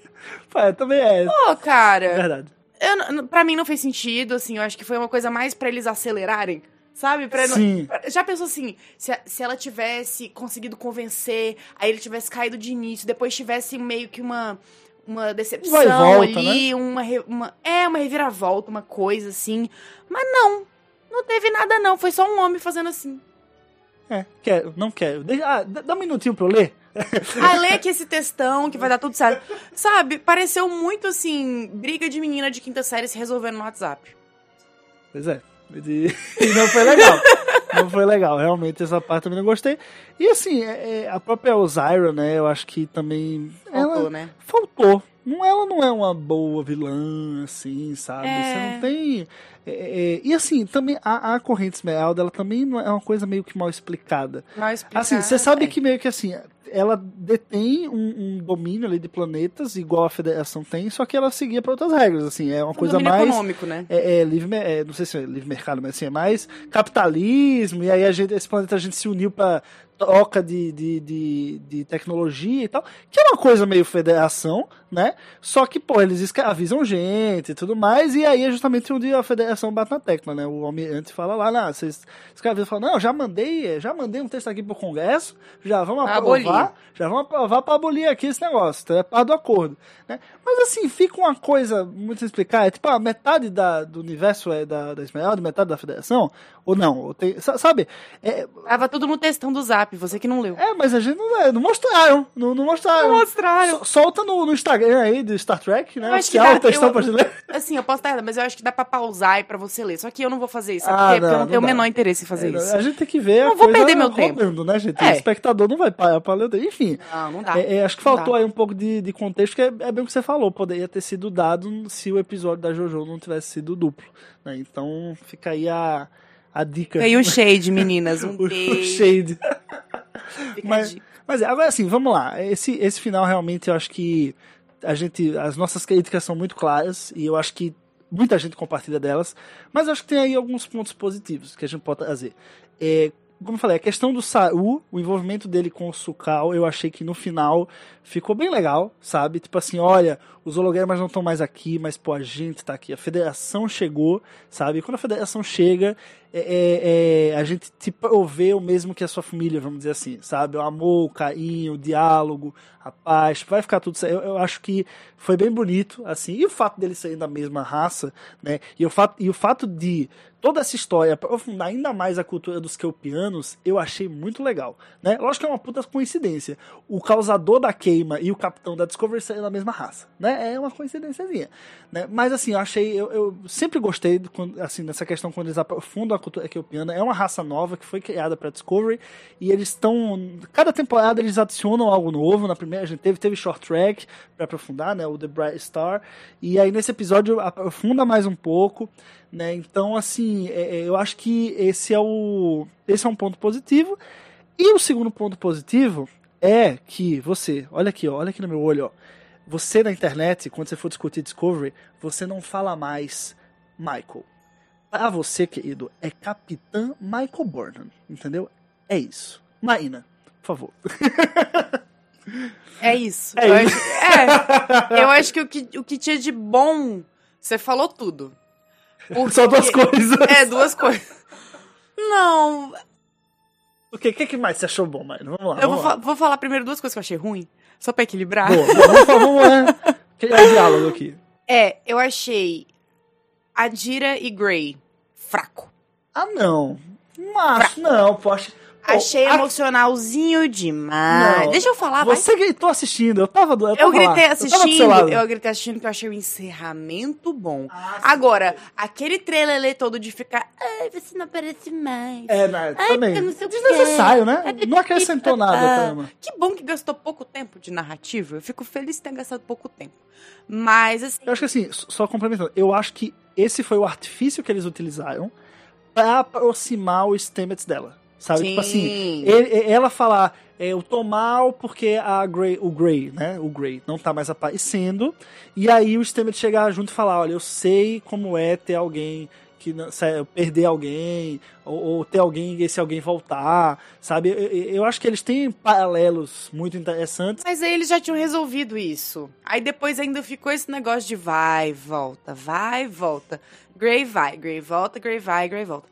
Pô, é, também é Pô, cara, verdade. eu, não- pra mim não fez sentido, assim, eu acho que foi uma coisa mais pra eles acelerarem, sabe? Pra não- Sim. pra- Já pensou assim, se, a- se ela tivesse conseguido convencer, aí ele tivesse caído de início, depois tivesse meio que uma, uma decepção volta, ali, uma, re- uma. É, uma reviravolta, uma coisa assim. Mas não, não teve nada não, foi só um homem fazendo assim. É, quero, não quero. Deixa, ah, dá um minutinho pra eu ler. Ah, lê aqui esse textão que vai dar tudo certo. Sabe, pareceu muito assim, briga de menina de quinta série se resolvendo no WhatsApp. Pois é. E não foi legal. Não foi legal. Realmente, essa parte também não gostei. E assim, é- é, a própria Ozyra, né? Eu acho que também. Faltou, ela né? faltou. Não, ela não é uma boa vilã, assim, sabe? É. Você não tem. é, é, e assim, também a, a corrente esmeralda, ela também é uma coisa meio que mal explicada. Mal explicado, Assim, você sabe é. que meio que assim, ela detém um, um domínio ali de planetas, igual a Federação tem, só que ela seguia para outras regras, assim, é uma Um coisa mais. econômico, né? É, é livre, é, não sei se é livre mercado, mas assim, é mais capitalismo, e aí a gente, esse planeta a gente se uniu para troca de, de, de, de tecnologia e tal, que é uma coisa meio federação, né? Só que, pô, eles escravizam gente e tudo mais, e aí é justamente onde a federação bate na tecla, né? O almirante fala lá, não, vocês escravizam, fala, não, já mandei, já mandei um texto aqui pro Congresso, já vamos Pra aprovar, já vamos para abolir aqui esse negócio, então é parte do acordo, né? Mas assim, fica uma coisa muito sem explicar, é tipo, a metade da, do universo é da, da Esmeralda, metade da federação, ou não, ou tem, sa- sabe? É, Tava tudo no textão do zap, você que não leu. é, mas a gente não, é, não mostraram, não, não mostraram. Não mostraram. So- solta no, no Instagram aí do Star Trek, né? Eu acho que Oficial, dá- o textão eu- pra gente ler. Assim, eu posso estar mas eu acho que dá pra pausar e pra você ler. Só que eu não vou fazer isso, sabe Ah? Porque não, eu não tenho o menor interesse em fazer É, isso. A gente tem que ver Não vou perder meu tempo. né, gente? É. O espectador não vai parar pra ler Enfim, Não, não dá. é, é, acho que faltou dá. aí um pouco de, de contexto, que é, é bem o que você falou, poderia ter sido dado se o episódio da JoJo não tivesse sido duplo. né? Então fica aí a, a dica. E aí o shade, meninas. Um o, o shade. Fica Mas, mas é, agora assim, vamos lá. Esse, esse final realmente eu acho que a gente. As nossas críticas são muito claras e eu acho que muita gente compartilha delas. Mas eu acho que tem aí alguns pontos positivos que a gente pode trazer. É, como eu falei, a questão do Saru, o envolvimento dele com o Sukal, eu achei que no final ficou bem legal, sabe? Tipo assim, olha, os hologramas não estão mais aqui, mas pô, a gente tá aqui. A federação chegou, sabe? E quando a federação chega, é, é, é, a gente te provê o mesmo que a sua família, vamos dizer assim, sabe? O amor, o carinho, o diálogo, a paz, vai ficar tudo certo. Eu, eu acho que foi bem bonito, assim. E o fato deles serem da mesma raça, né? E o fato, e o fato de toda essa história aprofundar ainda mais a cultura dos Kelpianos, eu achei muito legal, né? Lógico que é uma puta coincidência. O causador da queima e o capitão da Discovery serem da mesma raça, né? É uma coincidênciazinha, né? Mas assim, eu achei, eu, eu sempre gostei, do, assim, dessa questão quando eles aprofundam a cultura kelpiana. É uma raça nova que foi criada para Discovery e eles estão, cada temporada eles adicionam algo novo. Na primeira a gente teve, teve Short Track para aprofundar, né? O The Bright Star. E aí nesse episódio aprofunda mais um pouco, né? Então, assim, é- é, eu acho que esse é o, esse é um ponto positivo. E o segundo ponto positivo é que você, olha aqui, olha aqui no meu olho, ó. Você na internet, quando você for discutir Discovery, você não fala mais Michael. Pra você, querido, é Capitã Michael Burnham, entendeu? É isso. Maína, por favor. É isso. É eu, isso. Acho, é, eu acho que o, que o que tinha de bom, você falou tudo. Porque- Só duas coisas. É, duas coisas. Não, O que, que mais você achou bom, Maína? Vamos lá. eu vou, vamos fa- lá. vou falar primeiro duas coisas que eu achei ruim, só pra equilibrar. Boa, boa, vamos, vamos é, criar um diálogo aqui. É, eu achei Adira e Grey fraco. Ah, não. Não acho, não, pô. Achei a- emocionalzinho demais. Não. Deixa eu falar, vai. Você gritou assistindo, eu tava do eu, Eu lá, gritei eu seu assistindo, lado. eu gritei assistindo que eu achei o encerramento bom. Ah, sim. Agora, aquele trailer todo de ficar, ai, você não aparece mais. É, né, Ai, também. não sei o quê. Desnecessário, né? Não acrescentou nada trama. Que bom que gastou pouco tempo de narrativa. Eu fico feliz de ter gastado pouco tempo. Mas, assim, Eu acho que assim, só complementando, eu acho que esse foi o artifício que eles utilizaram pra aproximar os Stamets dela. Sabe? Sim. Tipo assim, ele- ela falar, é, eu tô mal porque a Grey, o Grey, né? O Grey não tá mais aparecendo. E aí o Stamets chegar junto e falar, olha, eu sei como é ter alguém que não- perder alguém, ou, ou ter alguém e esse alguém voltar, sabe? Eu, eu- eu acho que eles têm paralelos muito interessantes. Mas aí eles já tinham resolvido isso. Aí depois ainda ficou esse negócio de vai, volta, vai, volta. Grey vai, Grey volta, Grey vai, Grey volta.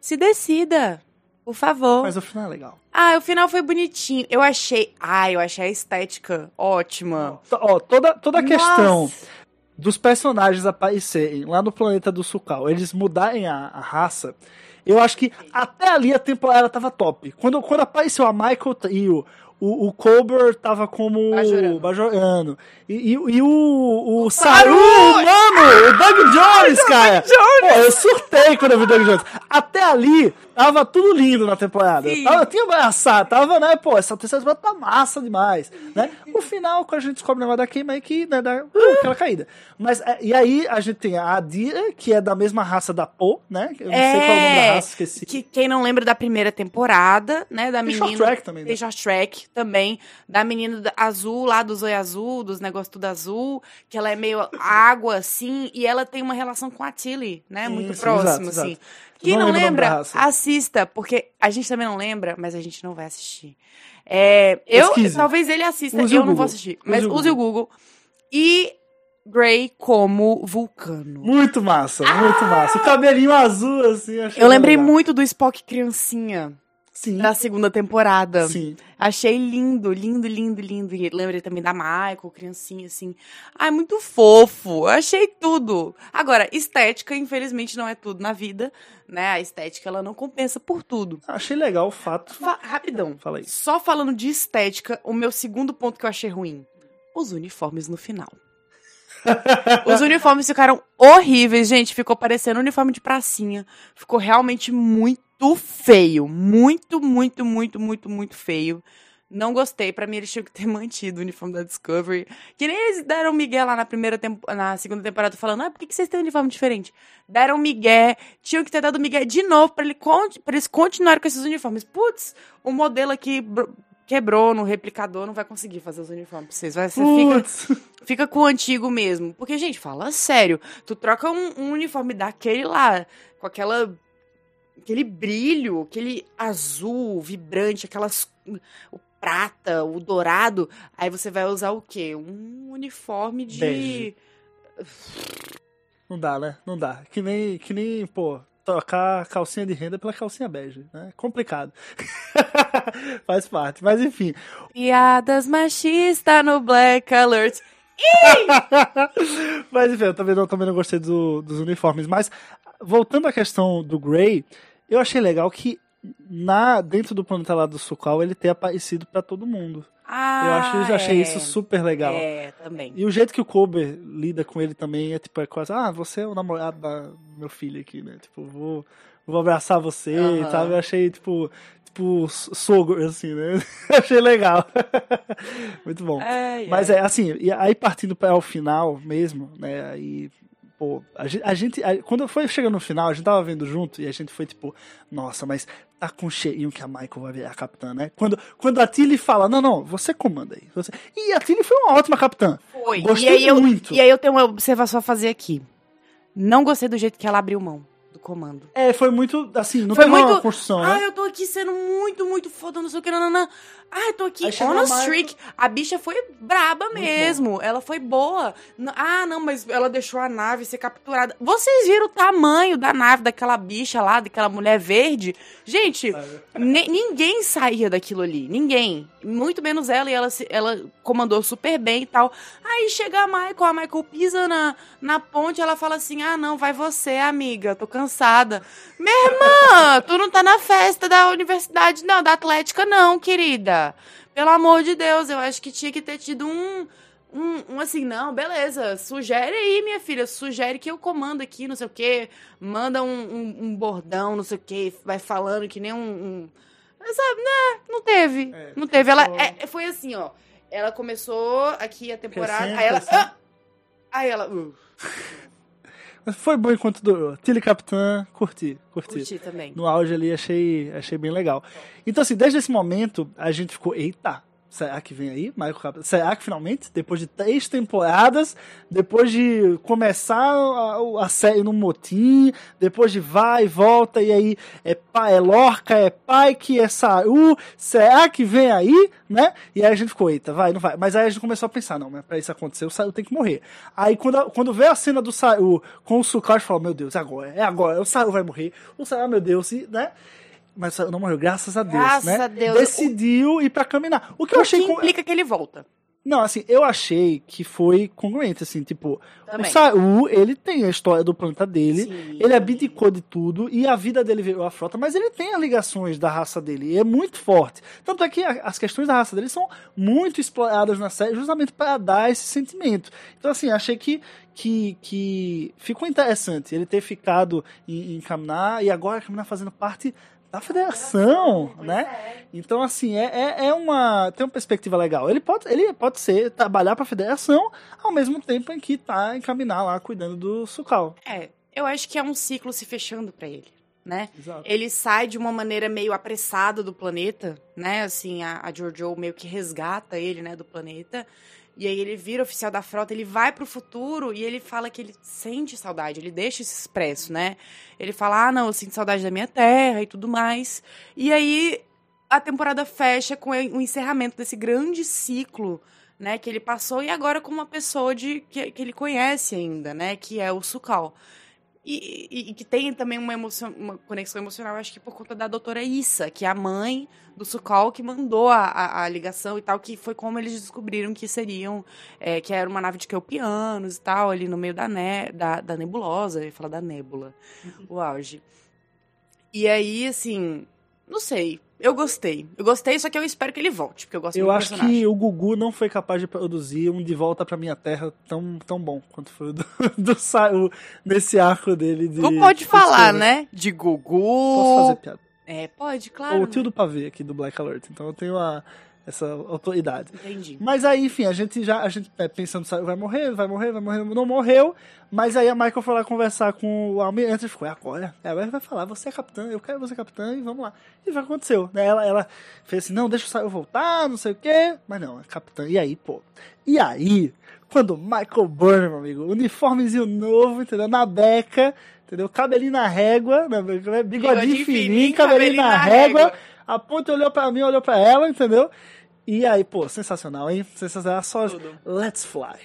Se decida, por favor. Mas o final é legal. Ah, o final foi bonitinho. Eu achei. Ah, eu achei a estética ótima. Ó, toda, toda a questão Nossa. dos personagens aparecerem lá no planeta do Sukal, eles mudarem a, a raça, eu acho que até ali a temporada tava top. Quando, quando apareceu a Michael Trio, o, o Colbert tava como Bajorano. Bajorano. E, e, e o, o Saru! Mano, o Doug Jones, cara. Pô, eu surtei quando eu vi o Doug Jones. Até ali, tava tudo lindo na temporada. Sim. Tava, tinha abraçado, tava, né, pô, essa terceira temporada tá massa demais, né? O final, quando a gente descobre o negócio da queima, aí que, né, dá uh, aquela caída. Mas, é, e aí a gente tem a Adira, que é da mesma raça da Po, né? Eu não sei qual é o nome da raça, esqueci. Que quem não lembra da primeira temporada, né? Da Tem menina. short track também, né? Tem short track também. Da menina azul, lá do Zóio Azul, dos negócios tudo azul. Que ela é meio água, assim. E ela tem uma relação com a Tilly, né? Muito Isso, próximo, exato, assim. exato. Quem Não não, lembra, assista, porque a gente também não lembra, mas a gente não vai assistir. É, eu, Pesquise. talvez ele assista, Use eu não vou Google. assistir. Use Mas o use o Google. E Grey como vulcano. Muito massa, muito massa. O cabelinho azul, assim, Eu lembrei legal. muito do Spock criancinha Sim, da segunda temporada. sim. Achei lindo, lindo, lindo, lindo. E lembrei também da Michael, criancinha, assim. Ai, muito fofo. Achei tudo. Agora, estética, infelizmente, não é tudo na vida, né? A estética, ela não compensa por tudo. Achei legal o fato. Fa- rapidão. Fala aí. Só falando de estética, o meu segundo ponto que eu achei ruim. Os uniformes no final. Os uniformes ficaram horríveis, gente. Ficou parecendo uniforme de pracinha. Ficou realmente muito feio. Muito, muito, muito, muito, muito feio. Não gostei. Pra mim, eles tinham que ter mantido o uniforme da Discovery. Que nem eles deram Miguel lá na primeira tempo- na segunda temporada falando: ah, por que, que vocês têm um uniforme diferente? Deram Miguel, tinham que ter dado Miguel de novo pra, ele eles continuarem com esses uniformes. Putz, o modelo aqui quebrou no replicador, não vai conseguir fazer os uniformes pra vocês. Vai, você fica, fica com o antigo mesmo. Porque, gente, fala sério. Tu troca um, um uniforme daquele lá, com aquela. aquele brilho, aquele azul vibrante, aquelas. o prata, o dourado. Aí você vai usar o quê? Um uniforme de. Não dá, né? Não dá. Que nem, que nem, pô, trocar calcinha de renda pela calcinha bege, né? Complicado. Faz parte. Mas enfim. Piadas machistas no Black Alert. Mas enfim, eu também não, também não gostei do- dos uniformes. Mas, voltando à questão do Grey, eu achei legal que na, dentro do planeta lá do Sukal ele ter aparecido pra todo mundo. Ah, eu acho, eu achei é. isso super legal. É, também. E o jeito que o Kober lida com ele também é tipo, é quase, ah, você é o namorado da- do meu filho aqui, né? Tipo, vou, vou abraçar você e Aham. tal. Eu achei, tipo, tipo, sogro, assim, né? achei legal. Muito bom. Ai, Mas é assim, e aí partindo para o final mesmo, né? Aí, pô, a gente, a gente- a- quando foi chegando no final, a gente tava vendo junto e a gente foi tipo, nossa, mas tá com cheirinho que a Michael vai virar capitã, né? Quando, quando a Tilly fala, não, não, você comanda aí. Você... E a Tilly foi uma ótima capitã. Foi. Gostei e aí eu, muito. E aí eu tenho uma observação a fazer aqui. Não gostei do jeito que ela abriu mão comando. É, foi muito, assim, não Foi teve uma muito- construção, Ah, né? eu tô aqui sendo muito, muito foda, não sei o que, nananã. Ah, eu tô aqui on a streak. A bicha foi braba mesmo. Ela foi boa. Ah, não, mas ela deixou a nave ser capturada. Vocês viram o tamanho da nave daquela bicha lá, daquela mulher verde? Gente, ni- ninguém saía daquilo ali. Ninguém. Muito menos ela. E ela, se- ela comandou super bem e tal. Aí chega a Michael, a Michael pisa na, na ponte, ela fala assim: Ah, não, vai você, amiga, tô cansada. Minha irmã, tu não tá na festa da universidade, não, da Atlética, não, querida. Pelo amor de Deus, eu acho que tinha que ter tido um. Um, um assim, não, beleza, sugere aí, minha filha, sugere que eu comando aqui, não sei o quê, manda um, um, um bordão, não sei o quê, vai falando que nem um. sabe, né? Não teve. É, não teve. Ela é, foi assim, ó. Ela começou aqui a temporada, aí ela. ah! aí ela. Uh, Mas foi bom enquanto durou. Tilly Capitã, curti, curti. curti também. No auge ali, achei, achei bem legal. Então, assim, desde esse momento, a gente ficou, eita, será que vem aí, Michael Capitã? Será que finalmente, depois de três temporadas, depois de começar a, a série no motim, depois de vai e volta, e aí é pai, é Lorca, é Pike, é Saru, será que vem aí, né? E aí a gente ficou, eita, vai, não vai. Mas aí a gente começou a pensar, não, mas pra isso acontecer, o Saru tem que morrer. Aí quando, quando veio a cena do Saru com o Sukar, a gente falou, meu Deus, é agora, é agora, o Saru vai morrer, o Saru, meu Deus, e, né? Mas não morreu, graças a Deus, Graças né? a Deus. Decidiu ir pra caminhar. O que eu O achei... que com- implica que ele volta. Não, assim, eu achei que foi congruente, assim, tipo, Também. o Saru, ele tem a história do planeta dele, Sim. ele abdicou de tudo e a vida dele virou a frota, mas ele tem as ligações da raça dele, e é muito forte. Tanto é que as questões da raça dele são muito exploradas na série, justamente para dar esse sentimento. Então, assim, achei que, que, que ficou interessante ele ter ficado em, em e agora Kaminar fazendo parte da federação, né? Então, assim, é, é, é uma. Tem uma perspectiva legal. Ele pode, ele pode ser trabalhar para a federação ao mesmo tempo em que tá em Kaminar lá cuidando do Sukal. É, eu acho que é um ciclo se fechando pra ele, né? Exato. Ele sai de uma maneira meio apressada do planeta, né? Assim, a, a Jojo meio que resgata ele, né, do planeta. E aí ele vira oficial da frota, ele vai pro futuro e ele fala que ele sente saudade, ele deixa isso expresso, né? Ele fala, ah, não, eu sinto saudade da minha terra e tudo mais. E aí a temporada fecha com o encerramento desse grande ciclo, né, que ele passou e agora com uma pessoa de que, que ele conhece ainda, né, que é o Sukal. E, e- e que tem também uma, emoção, uma conexão emocional, acho que por conta da doutora Issa, que é a mãe do Sukal, que mandou a, a, a ligação e tal, que foi como eles descobriram que seriam, é, que era uma nave de Kelpianos e tal, ali no meio da, ne, da, da nebulosa, eu ia falar da nébula, o auge. E aí, assim, não sei, eu gostei. Eu gostei, só que eu espero que ele volte, porque eu gosto Eu muito do acho personagem. que o Gugu não foi capaz de produzir um De Volta pra Minha Terra tão, tão bom quanto foi o do, do Saru nesse arco dele de. Tu pode de falar, né? De Gugu. Posso fazer piada. É, pode, claro. o tio do pavê aqui do Black Alert, então eu tenho a, essa autoridade. Entendi. Mas aí, enfim, a gente já, a gente é, pensando, sabe, vai morrer, vai morrer, vai morrer, não morreu. Mas aí a Michael foi lá conversar com o Almirante e ficou, é agora. Ele vai falar, você é capitã, eu quero você capitã e vamos lá. E que aconteceu, né? Ela, ela fez assim, não, deixa o Saru voltar, não sei o quê. Mas não, é capitã. E aí, pô. E aí, quando o Michael Burnham, meu amigo, uniformezinho novo, entendeu? Na beca, entendeu? Cabelinho na régua, né? bigodinho, Bigodinho fininho, fininho, cabelinho, cabelinho na, na régua. régua. A ponte olhou pra mim, olhou pra ela, entendeu? E aí, pô, sensacional, hein? Sensacional. Só Tudo. Let's fly.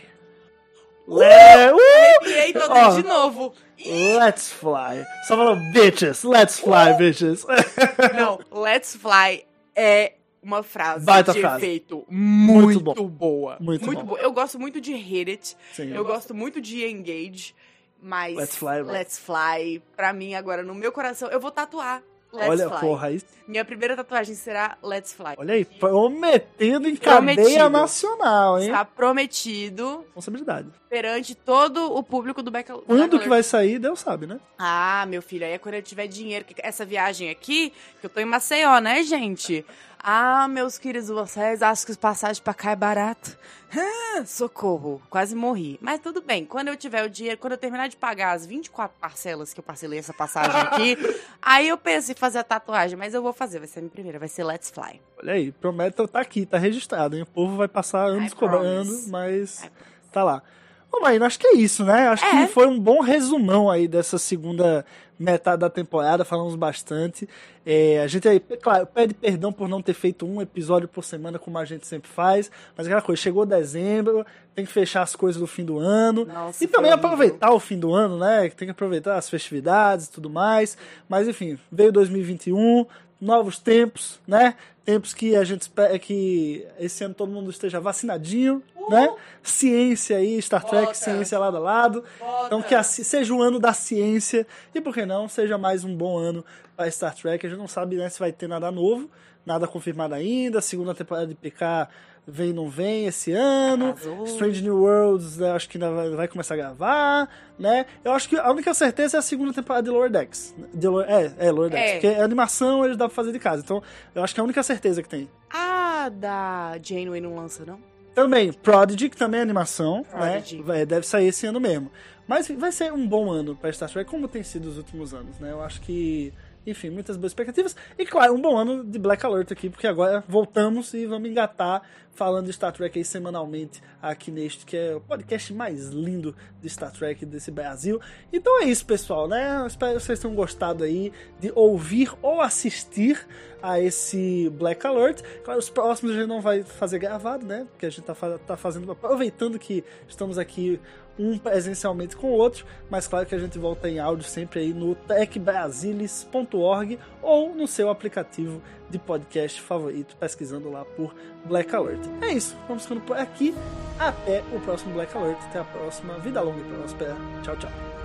Le- uh! E aí, tô Ó. de novo. Let's fly. Só falou bitches. Let's fly, bitches. Não, let's fly é uma frase Baita de frase. efeito Muito muito, boa. Muito bom. boa. Eu gosto muito de Hit It. Sim. Eu gosto muito de Engage. Mas Let's Fly, bro. Let's Fly, pra mim, agora, no meu coração, eu vou tatuar Let's Olha, Fly. porra, aí, Minha primeira tatuagem será Let's Fly. olha aí, prometendo em cadeia Prometido. nacional, hein? Está prometido Responsabilidade. perante todo o público do Back Quando que vai sair, Deus sabe, né? Ah, meu filho, aí é quando eu tiver dinheiro. Essa viagem aqui, que eu tô em Maceió, né, gente? Ah, meus queridos, vocês acham que os passagens pra cá é barato? Ah, socorro, quase morri. Mas tudo bem, quando eu tiver o dinheiro, quando eu terminar de pagar as 24 parcelas que eu parcelei essa passagem aqui, aí eu penso em fazer a tatuagem, mas eu vou fazer, vai ser a minha primeira, vai ser Let's Fly. Olha aí, Prometheus tá aqui, tá registrado, hein? O povo vai passar anos cobrando, mas tá lá. Ô, Marina, acho que é isso, né? Acho É. que foi um bom resumão aí dessa segunda metade da temporada, falamos bastante. É, a gente aí, claro, pede perdão por não ter feito um episódio por semana, como a gente sempre faz, mas aquela coisa, chegou dezembro, tem que fechar as coisas do fim do ano. Nossa, e também aproveitar o fim do ano, né? Tem que aproveitar as festividades e tudo mais. Mas enfim, veio 2021, novos tempos, né? Tempos que a gente espera que esse ano todo mundo esteja vacinadinho, né? Ciência aí, Star Trek, Bota. ciência lado a lado. Então que a seja o ano da ciência e por que não seja mais um bom ano para Star Trek. A gente não sabe né, se vai ter nada novo, nada confirmado ainda. Segunda temporada de PK vem não vem esse ano. Arrasou. Strange New Worlds, né, acho que ainda vai, começar a gravar, né? Eu acho que a única certeza é a segunda temporada de Lower Decks. De Lower- é, é, Lower Decks. É. Porque a animação eles dá pra fazer de casa. Então, eu acho que é a única certeza que tem. Ah, da Janeway não lança, não? Também, Prodigy, que também é animação, Prodigy. né? Deve sair esse ano mesmo. Mas vai ser um bom ano pra Star Trek, como tem sido os últimos anos, né? Eu acho que, enfim, muitas boas expectativas. E claro, um bom ano de Black Alert aqui, porque agora voltamos e vamos engatar falando de Star Trek aí semanalmente aqui neste, que é o podcast mais lindo de Star Trek desse Brasil. Então é isso, pessoal, né? Espero que vocês tenham gostado aí de ouvir ou assistir a esse Black Alert. Claro, os próximos a gente não vai fazer gravado, né? Porque a gente tá, tá fazendo, aproveitando que estamos aqui um presencialmente com o outro, mas claro que a gente volta em áudio sempre aí no techbrasilis.org ou no seu aplicativo de podcast favorito, pesquisando lá por Black Alert. É isso, vamos ficando por aqui. Até o próximo Black Alert. Até a próxima. Vida longa e próspera. Tchau, tchau.